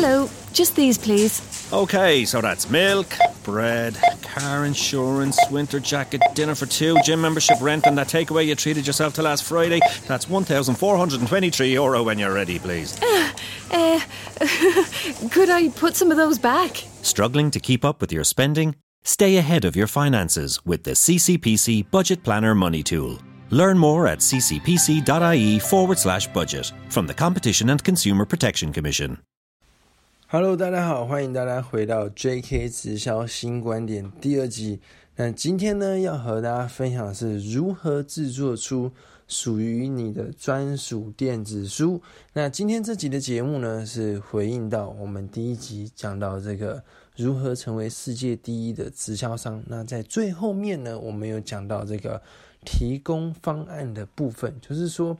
Hello, just these, please. Okay, so that's milk, bread, car insurance, winter jacket, dinner for two, gym membership, rent, and that takeaway you treated yourself to last Friday. That's 1,423 euro when you're ready, please. Uh, could I put some of those back? Struggling to keep up with your spending? Stay ahead of your finances with the CCPC Budget Planner Money Tool. Learn more at ccpc.ie forward slash budget from the Competition and Consumer Protection Commission. Hello，大家好，欢迎大家回到 J.K. 直销新观点第二集。那今天呢，要和大家分享的是如何制作出属于你的专属电子书。那今天这集的节目呢，是回应到我们第一集讲到这个如何成为世界第一的直销商。那在最后面呢，我们有讲到这个提供方案的部分，就是说。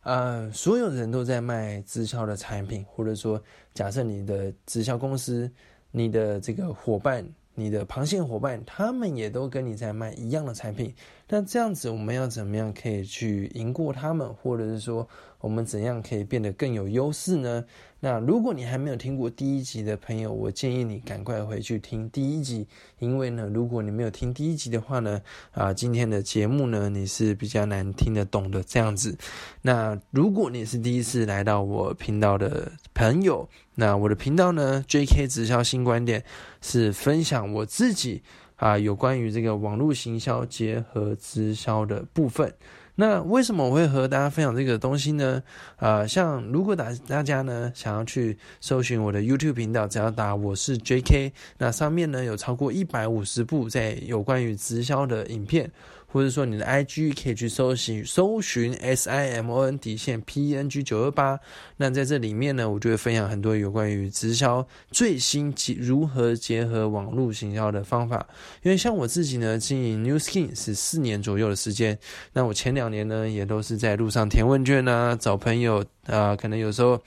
啊，所有人都在卖直销的产品，或者说，假设你的直销公司，你的这个伙伴，你的螃蟹伙伴，他们也都跟你在卖一样的产品。那这样子，我们要怎么样可以去赢过他们，或者是说，我们怎样可以变得更有优势呢？那如果你还没有听过第一集的朋友，我建议你赶快回去听第一集，因为呢，如果你没有听第一集的话呢，啊，今天的节目呢，你是比较难听得懂的这样子。那如果你是第一次来到我频道的朋友，那我的频道呢，J.K. 直销新观点是分享我自己啊有关于这个网络行销结合直销的部分。那为什么我会和大家分享这个东西呢？啊，像如果大大家呢想要去搜寻我的 YouTube 频道，只要打我是 J.K.，那上面呢有超过一百五十部在有关于直销的影片。或者说你的 IG 可以去搜寻搜寻 SIMON 底线 PNG 九二八，那在这里面呢，我就会分享很多有关于直销最新及如何结合网络行销的方法。因为像我自己呢，经营 New Skin 是四年左右的时间，那我前两年呢，也都是在路上填问卷啊，找朋友。啊，可能有时候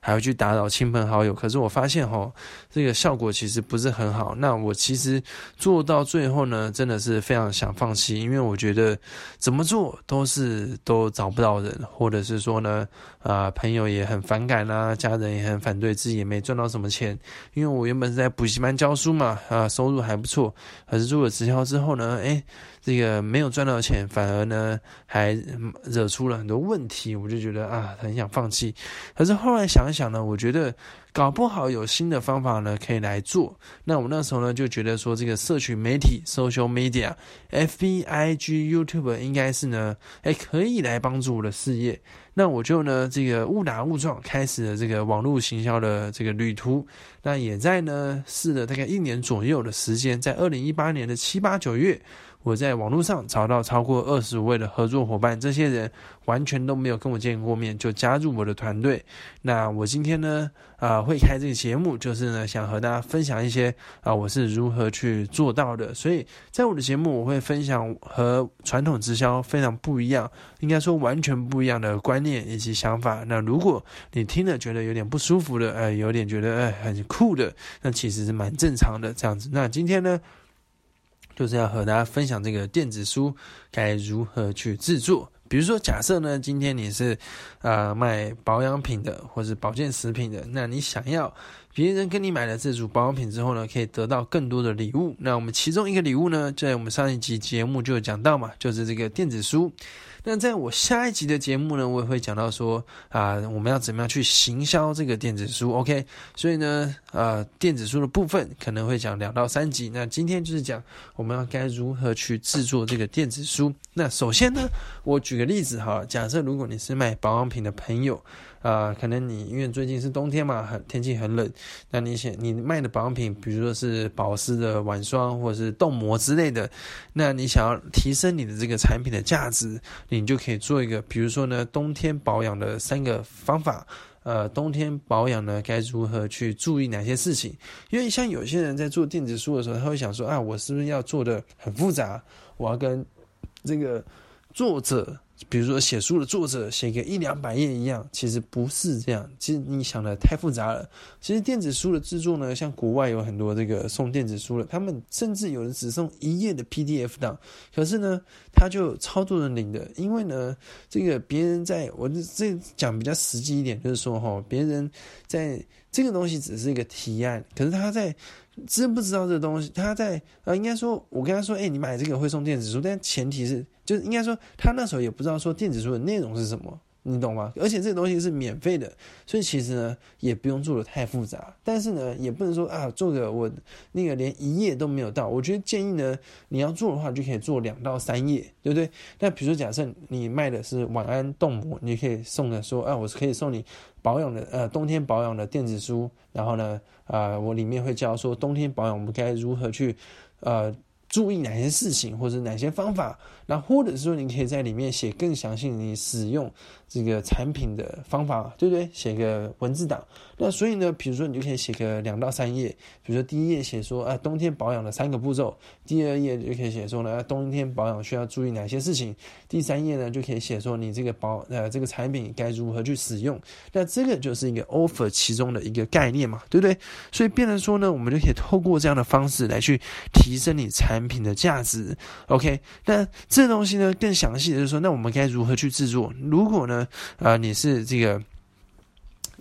还会去打扰亲朋好友，可是我发现哈，这个效果其实不是很好。那我其实做到最后呢，真的是非常想放弃，因为我觉得怎么做都是都找不到人，或者是说呢，啊，朋友也很反感啊，家人也很反对，自己也没赚到什么钱。因为我原本是在补习班教书嘛，啊，收入还不错，可是做了直销之后呢，哎。这个没有赚到钱，反而呢还惹出了很多问题，我就觉得啊很想放弃。可是后来想一想呢，我觉得搞不好有新的方法呢可以来做。那我那时候呢就觉得说，这个社群媒体 （social media），F B I G YouTube 应该是呢，哎可以来帮助我的事业。那我就呢这个误打误撞开始了这个网络行销的这个旅途。那也在呢试了大概一年左右的时间，在二零一八年的七八九月。我在网络上找到超过二十位的合作伙伴，这些人完全都没有跟我见过面，就加入我的团队。那我今天呢，啊，会开这个节目，就是呢，想和大家分享一些啊，我是如何去做到的。所以在我的节目，我会分享和传统直销非常不一样，应该说完全不一样的观念以及想法。那如果你听了觉得有点不舒服的，呃，有点觉得呃很酷的，那其实是蛮正常的这样子。那今天呢？就是要和大家分享这个电子书该如何去制作。比如说，假设呢，今天你是啊卖保养品的，或是保健食品的，那你想要别人跟你买了这组保养品之后呢，可以得到更多的礼物。那我们其中一个礼物呢，在我们上一集节目就有讲到嘛，就是这个电子书。那在我下一集的节目呢，我也会讲到说啊，我们要怎么样去行销这个电子书？OK，所以呢，呃，电子书的部分可能会讲两到三集。那今天就是讲我们要该如何去制作这个电子书。那首先呢，我举个例子哈，假设如果你是卖保养品的朋友。啊，可能你因为最近是冬天嘛，很天气很冷，那你想你卖的保养品，比如说是保湿的晚霜或者是冻膜之类的，那你想要提升你的这个产品的价值，你就可以做一个，比如说呢，冬天保养的三个方法，呃，冬天保养呢该如何去注意哪些事情？因为像有些人在做电子书的时候，他会想说啊，我是不是要做的很复杂？我要跟这个作者。比如说写书的作者写个一两百页一样，其实不是这样。其实你想的太复杂了。其实电子书的制作呢，像国外有很多这个送电子书的，他们甚至有人只送一页的 PDF 档，可是呢，他就超多人领的。因为呢，这个别人在我这讲比较实际一点，就是说哈，别人在这个东西只是一个提案，可是他在。知不知道这个东西？他在啊，应该说，我跟他说，哎，你买这个会送电子书，但前提是，就是应该说，他那时候也不知道说电子书的内容是什么。你懂吗？而且这个东西是免费的，所以其实呢也不用做的太复杂。但是呢，也不能说啊，做个我那个连一页都没有到。我觉得建议呢，你要做的话就可以做两到三页，对不对？那比如说假设你卖的是晚安冻膜，你可以送的说，啊，我是可以送你保养的呃冬天保养的电子书，然后呢，啊，我里面会教说冬天保养我们该如何去呃。注意哪些事情，或者哪些方法，那或者是说，你可以在里面写更详细你使用这个产品的方法，对不对？写个文字档。那所以呢，比如说你就可以写个两到三页，比如说第一页写说，啊，冬天保养的三个步骤；第二页就可以写说呢，冬天保养需要注意哪些事情；第三页呢，就可以写说你这个保呃这个产品该如何去使用。那这个就是一个 offer 其中的一个概念嘛，对不对？所以变成说呢，我们就可以透过这样的方式来去提升你产。产品的价值，OK，那这东西呢更详细的就是说，那我们该如何去制作？如果呢，呃，你是这个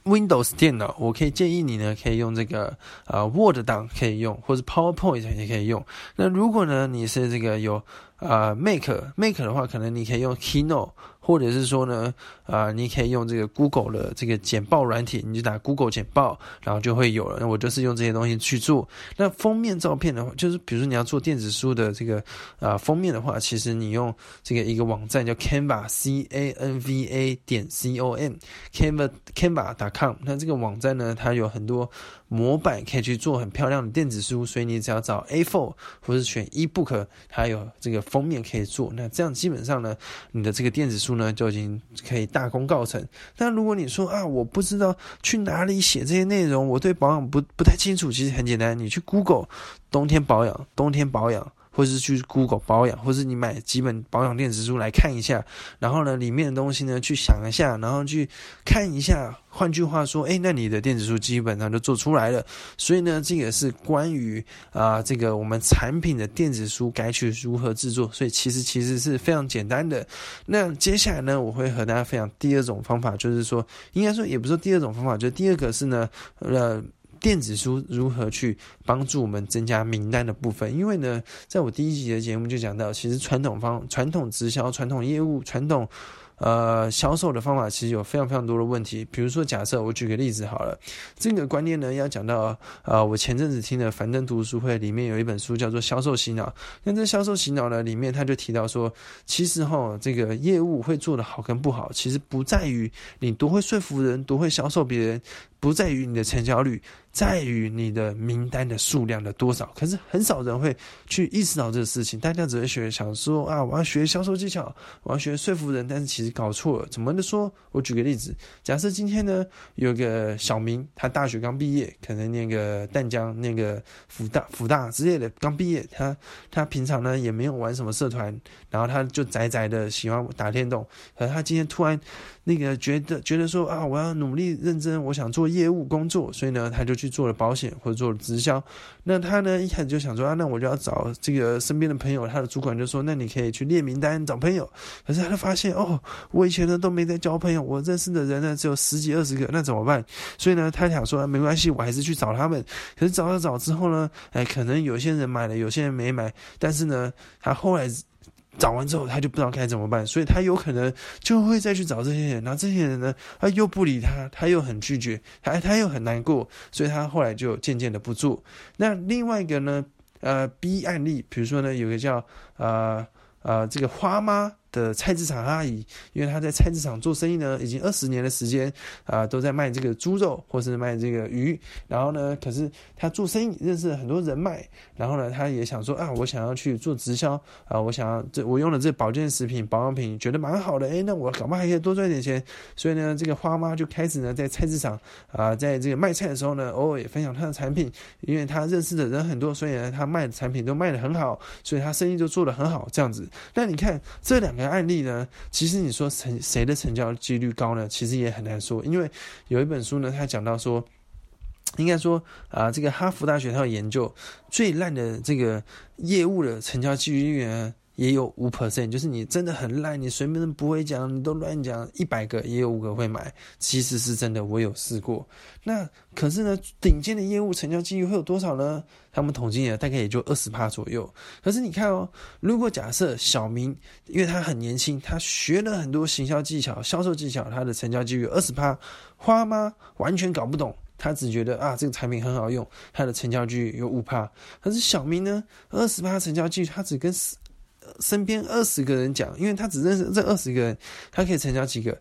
Windows 电脑，我可以建议你呢，可以用这个呃 Word 档可以用，或者 PowerPoint 也可以用。那如果呢，你是这个有啊 Make Make 的话，可能你可以用 Keynote。或者是说呢，啊，你可以用这个 Google 的这个简报软体，你就打 Google 简报，然后就会有了。我就是用这些东西去做。那封面照片的话，就是比如说你要做电子书的这个啊封面的话，其实你用这个一个网站叫 Canva C A N V A 点 C O M Canva Canva.com。那这个网站呢，它有很多模板可以去做很漂亮的电子书，所以你只要找 A4 或者选 eBook，还有这个封面可以做。那这样基本上呢，你的这个电子书。呢就已经可以大功告成。但如果你说啊，我不知道去哪里写这些内容，我对保养不不太清楚，其实很简单，你去 Google 冬天保养，冬天保养。或是去 Google 保养，或是你买几本保养电子书来看一下，然后呢，里面的东西呢去想一下，然后去看一下。换句话说，哎，那你的电子书基本上就做出来了。所以呢，这个是关于啊，这个我们产品的电子书该去如何制作。所以其实其实是非常简单的。那接下来呢，我会和大家分享第二种方法，就是说，应该说也不是第二种方法，就第二个是呢，呃。电子书如何去帮助我们增加名单的部分？因为呢，在我第一集的节目就讲到，其实传统方、传统直销、传统业务、传统。呃，销售的方法其实有非常非常多的问题。比如说，假设我举个例子好了，这个观念呢要讲到，呃，我前阵子听的樊登读书会里面有一本书叫做《销售洗脑》。那这销售洗脑呢，里面他就提到说，其实哈，这个业务会做的好跟不好，其实不在于你多会说服人，多会销售别人，不在于你的成交率。在于你的名单的数量的多少，可是很少人会去意识到这个事情。大家只会学想说啊，我要学销售技巧，我要学说服人，但是其实搞错了。怎么的说？我举个例子，假设今天呢有个小明，他大学刚毕业，可能那个淡江、那个福大、福大之类的刚毕业，他他平常呢也没有玩什么社团，然后他就宅宅的喜欢打电动，可他今天突然。那个觉得觉得说啊，我要努力认真，我想做业务工作，所以呢，他就去做了保险或者做了直销。那他呢一开始就想说啊，那我就要找这个身边的朋友。他的主管就说，那你可以去列名单找朋友。可是他发现哦，我以前呢都没在交朋友，我认识的人呢只有十几二十个，那怎么办？所以呢，他想说没关系，我还是去找他们。可是找了找之后呢，哎，可能有些人买了，有些人没买。但是呢，他后来。找完之后，他就不知道该怎么办，所以他有可能就会再去找这些人，然后这些人呢，他又不理他，他又很拒绝，他他又很难过，所以他后来就渐渐的不做。那另外一个呢，呃，B 案例，比如说呢，有个叫呃呃这个花妈。的菜市场阿姨，因为她在菜市场做生意呢，已经二十年的时间啊，都在卖这个猪肉或是卖这个鱼。然后呢，可是她做生意认识了很多人脉，然后呢，她也想说啊，我想要去做直销啊，我想要这我用了这保健食品、保养品，觉得蛮好的。哎，那我搞不好还可以多赚点钱。所以呢，这个花妈就开始呢，在菜市场啊，在这个卖菜的时候呢，偶尔也分享她的产品，因为她认识的人很多，所以呢，她卖的产品都卖得很好，所以她生意就做得很好。这样子，那你看这两。个案例呢，其实你说成谁的成交几率高呢？其实也很难说，因为有一本书呢，他讲到说，应该说啊，这个哈佛大学他有研究最烂的这个业务的成交几率呢。也有五 percent，就是你真的很烂，你随便都不会讲，你都乱讲，一百个也有五个会买，其实是真的，我有试过。那可是呢，顶尖的业务成交几率会有多少呢？他们统计呢，大概也就二十趴左右。可是你看哦，如果假设小明，因为他很年轻，他学了很多行销技巧、销售技巧，他的成交几率二十趴，花吗？完全搞不懂，他只觉得啊，这个产品很好用，他的成交几率有五趴。可是小明呢，二十趴成交几率，他只跟身边二十个人讲，因为他只认识这二十个人，他可以成交几个？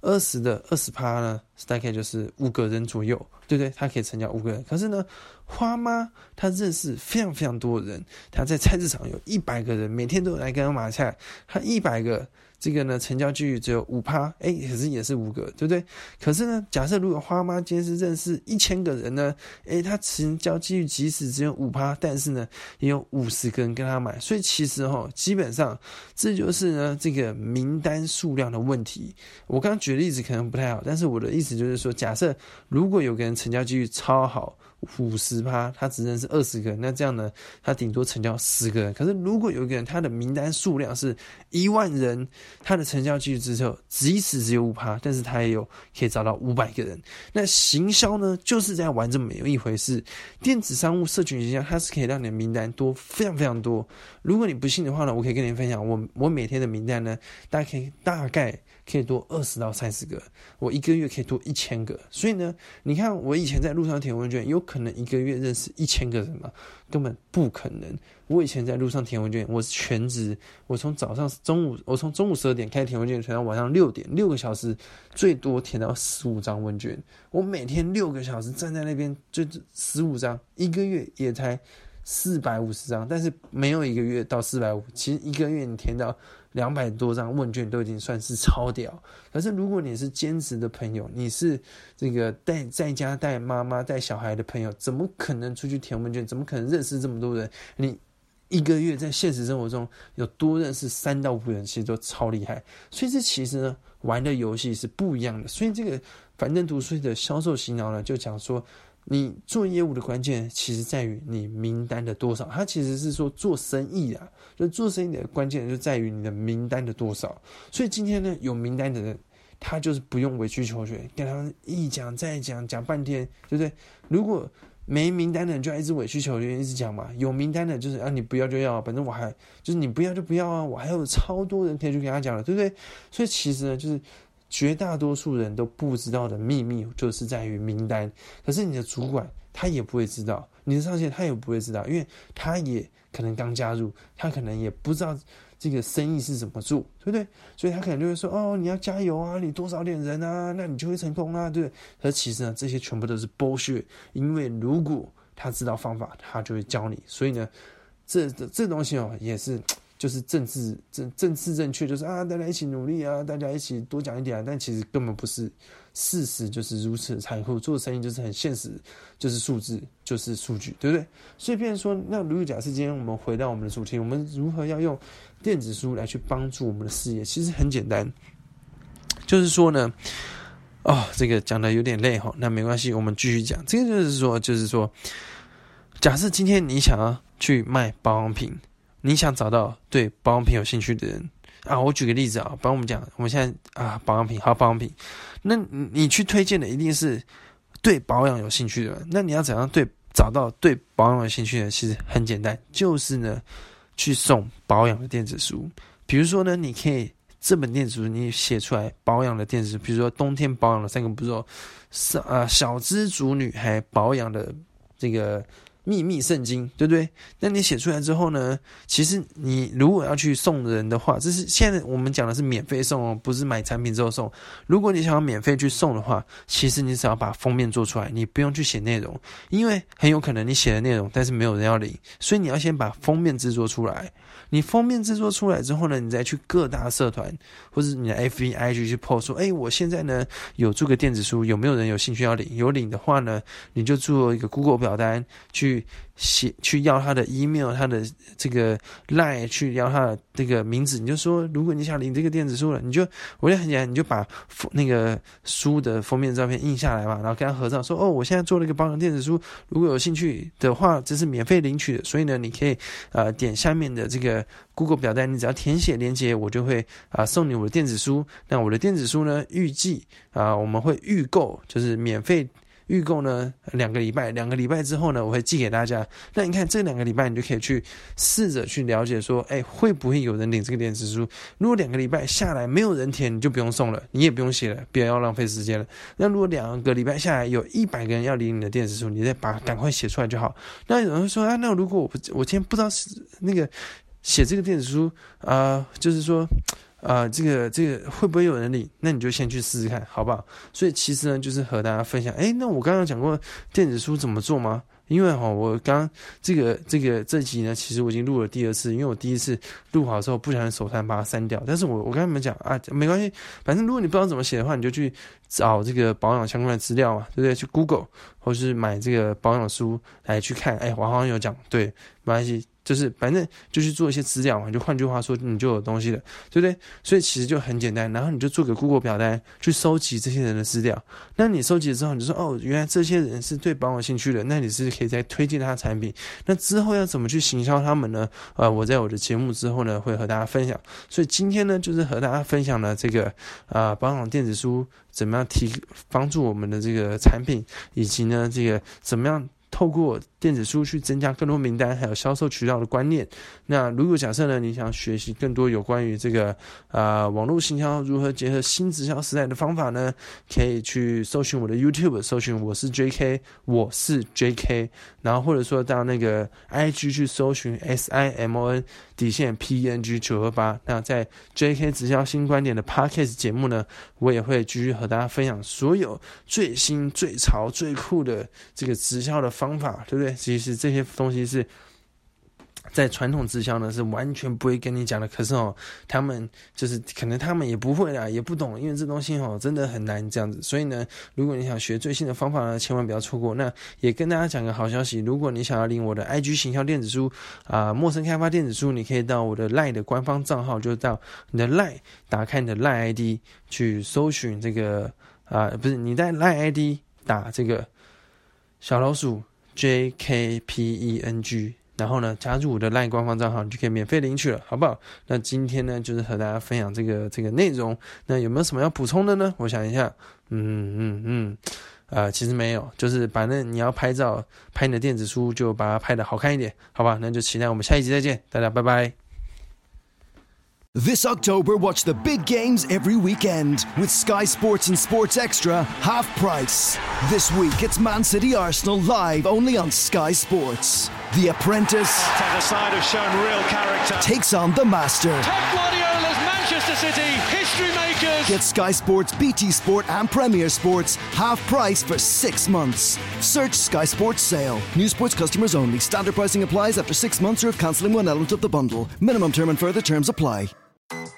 二十的二十趴呢，大概就是五个人左右，对不对？他可以成交五个人。可是呢，花妈她认识非常非常多人，她在菜市场有一百个人，每天都来跟他买菜，她一百个。这个呢，成交几率只有五趴，哎，可是也是五个，对不对？可是呢，假设如果花妈今天是认识一千个人呢，哎，他成交几率即使只有五趴，但是呢，也有五十个人跟他买，所以其实哈，基本上这就是呢这个名单数量的问题。我刚举的例子可能不太好，但是我的意思就是说，假设如果有个人成交几率超好。五十趴，他只认识二十个人，那这样呢，他顶多成交十个人。可是如果有一个人，他的名单数量是一万人，它的成交几率之后即使只有五趴，但是它也有可以找到五百个人。那行销呢，就是在玩这么一回事。电子商务、社群营销，它是可以让你的名单多非常非常多。如果你不信的话呢，我可以跟你分享，我我每天的名单呢，大家可以大概。可以多二十到三十个，我一个月可以多一千个，所以呢，你看我以前在路上填问卷，有可能一个月认识一千个人吗？根本不可能。我以前在路上填问卷，我是全职，我从早上中午，我从中午十二点开始填问卷，填到晚上六点，六个小时，最多填到十五张问卷。我每天六个小时站在那边，就十五张，一个月也才四百五十张，但是没有一个月到四百五，其实一个月你填到。两百多张问卷都已经算是超屌，可是如果你是兼职的朋友，你是这个带在家带妈妈带小孩的朋友，怎么可能出去填问卷？怎么可能认识这么多人？你一个月在现实生活中有多认识三到五人，其实都超厉害。所以这其实呢，玩的游戏是不一样的。所以这个反正读书的销售洗脑呢，就讲说。你做业务的关键，其实在于你名单的多少。它其实是说做生意啊，就做生意的关键就在于你的名单的多少。所以今天呢，有名单的人，他就是不用委曲求全，跟他们一讲再讲，讲半天，对不对？如果没名单的人，就要一直委曲求全，一直讲嘛。有名单的，就是啊，你不要就要，反正我还就是你不要就不要啊，我还有超多人可以去跟他讲了，对不对？所以其实呢，就是。绝大多数人都不知道的秘密，就是在于名单。可是你的主管他也不会知道，你的上线他也不会知道，因为他也可能刚加入，他可能也不知道这个生意是怎么做，对不对？所以他可能就会说：“哦，你要加油啊，你多少点人啊，那你就会成功啊，对不对？”可其实呢，这些全部都是剥削，因为如果他知道方法，他就会教你。所以呢，这这东西哦，也是。就是政治政政治正确，就是啊，大家一起努力啊，大家一起多讲一点啊，但其实根本不是事实，就是如此残酷。做生意就是很现实，就是数字，就是数据，对不对？所以，变成说，那如果假设今天我们回到我们的主题，我们如何要用电子书来去帮助我们的事业？其实很简单，就是说呢，哦，这个讲的有点累哈，那没关系，我们继续讲。这个就是说，就是说，假设今天你想要去卖保养品。你想找到对保养品有兴趣的人啊？我举个例子啊，帮我们讲，我们现在啊，保养品好保养品，那你去推荐的一定是对保养有兴趣的人。那你要怎样对找到对保养有兴趣的人？其实很简单，就是呢，去送保养的电子书。比如说呢，你可以这本电子书你写出来保养的电子书，比如说冬天保养的三个步骤，是啊小资族女孩保养的这个。秘密圣经，对不对？那你写出来之后呢？其实你如果要去送人的话，这是现在我们讲的是免费送哦，不是买产品之后送。如果你想要免费去送的话，其实你只要把封面做出来，你不用去写内容，因为很有可能你写的内容，但是没有人要领，所以你要先把封面制作出来。你封面制作出来之后呢，你再去各大社团或者你的 F B I G 去 po 说，哎，我现在呢有做个电子书，有没有人有兴趣要领？有领的话呢，你就做一个 Google 表单去写去要他的 email，他的这个 line 去要他的这个名字，你就说，如果你想领这个电子书了，你就我就很简单，你就把那个书的封面照片印下来嘛，然后跟他合照，说哦，我现在做了一个保养电子书，如果有兴趣的话，这是免费领取的，所以呢，你可以呃点下面的这个 Google 表单，你只要填写链接，我就会啊送你我的电子书。那我的电子书呢，预计啊我们会预购，就是免费。预购呢，两个礼拜，两个礼拜之后呢，我会寄给大家。那你看这两个礼拜，你就可以去试着去了解说，哎，会不会有人领这个电子书？如果两个礼拜下来没有人填，你就不用送了，你也不用写了，不要浪费时间了。那如果两个礼拜下来有一百个人要领你的电子书，你再把赶快写出来就好。那有人说啊，那如果我我今天不知道是那个写这个电子书啊，就是说。啊，这个这个会不会有人领？那你就先去试试看，好不好？所以其实呢，就是和大家分享。哎，那我刚刚讲过电子书怎么做吗？因为哈，我刚这个这个这集呢，其实我已经录了第二次，因为我第一次录好之后不小心手残把它删掉。但是我我跟你们讲啊，没关系，反正如果你不知道怎么写的话，你就去找这个保养相关的资料嘛，对不对？去 Google 或是买这个保养书来去看。哎，我好像有讲，对，没关系。就是反正就去做一些资料嘛，就换句话说，你就有东西了，对不对？所以其实就很简单，然后你就做个 Google 表单去收集这些人的资料。那你收集之后，你说哦，原来这些人是对保有兴趣的，那你是可以再推荐他的产品。那之后要怎么去行销他们呢？呃，我在我的节目之后呢，会和大家分享。所以今天呢，就是和大家分享了这个啊保养电子书怎么样提帮助我们的这个产品，以及呢这个怎么样。透过电子书去增加更多名单，还有销售渠道的观念。那如果假设呢，你想学习更多有关于这个呃网络行销如何结合新直销时代的方法呢？可以去搜寻我的 YouTube，搜寻我是 J.K，我是 J.K，然后或者说到那个 I.G 去搜寻 S.I.M.O.N 底线 P.N.G 九二八。那在 J.K 直销新观点的 Podcast 节目呢，我也会继续和大家分享所有最新、最潮、最酷的这个直销的。方法对不对？其实这些东西是在传统直销呢，是完全不会跟你讲的。可是哦，他们就是可能他们也不会啦，也不懂，因为这东西哦真的很难这样子。所以呢，如果你想学最新的方法呢，千万不要错过。那也跟大家讲个好消息，如果你想要领我的 IG 行销电子书啊，陌生开发电子书，你可以到我的 LINE 的官方账号，就到你的 LINE 打开你的 LINE ID 去搜寻这个啊，不是你在 LINE ID 打这个小老鼠。J K P E N G，然后呢，加入我的 LINE 官方账号，你就可以免费领取了，好不好？那今天呢，就是和大家分享这个这个内容。那有没有什么要补充的呢？我想一下，嗯嗯嗯，呃，其实没有，就是反正你要拍照拍你的电子书，就把它拍的好看一点，好吧？那就期待我们下一集再见，大家拜拜。This October, watch the big games every weekend with Sky Sports and Sports Extra half price. This week, it's Man City Arsenal live only on Sky Sports. The Apprentice side have shown real character. takes on the Master. Pep Guardiola's Manchester City, history makers. Get Sky Sports, BT Sport, and Premier Sports half price for six months. Search Sky Sports Sale. New sports customers only. Standard pricing applies after six months or if cancelling one element of the bundle. Minimum term and further terms apply.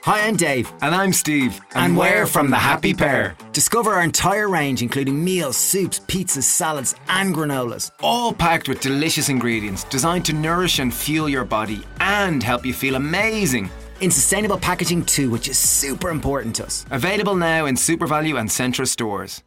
Hi, I'm Dave. And I'm Steve. And, and we're from The Happy Pair. Discover our entire range, including meals, soups, pizzas, salads, and granolas. All packed with delicious ingredients designed to nourish and fuel your body and help you feel amazing. In sustainable packaging, too, which is super important to us. Available now in SuperValu and Centra stores.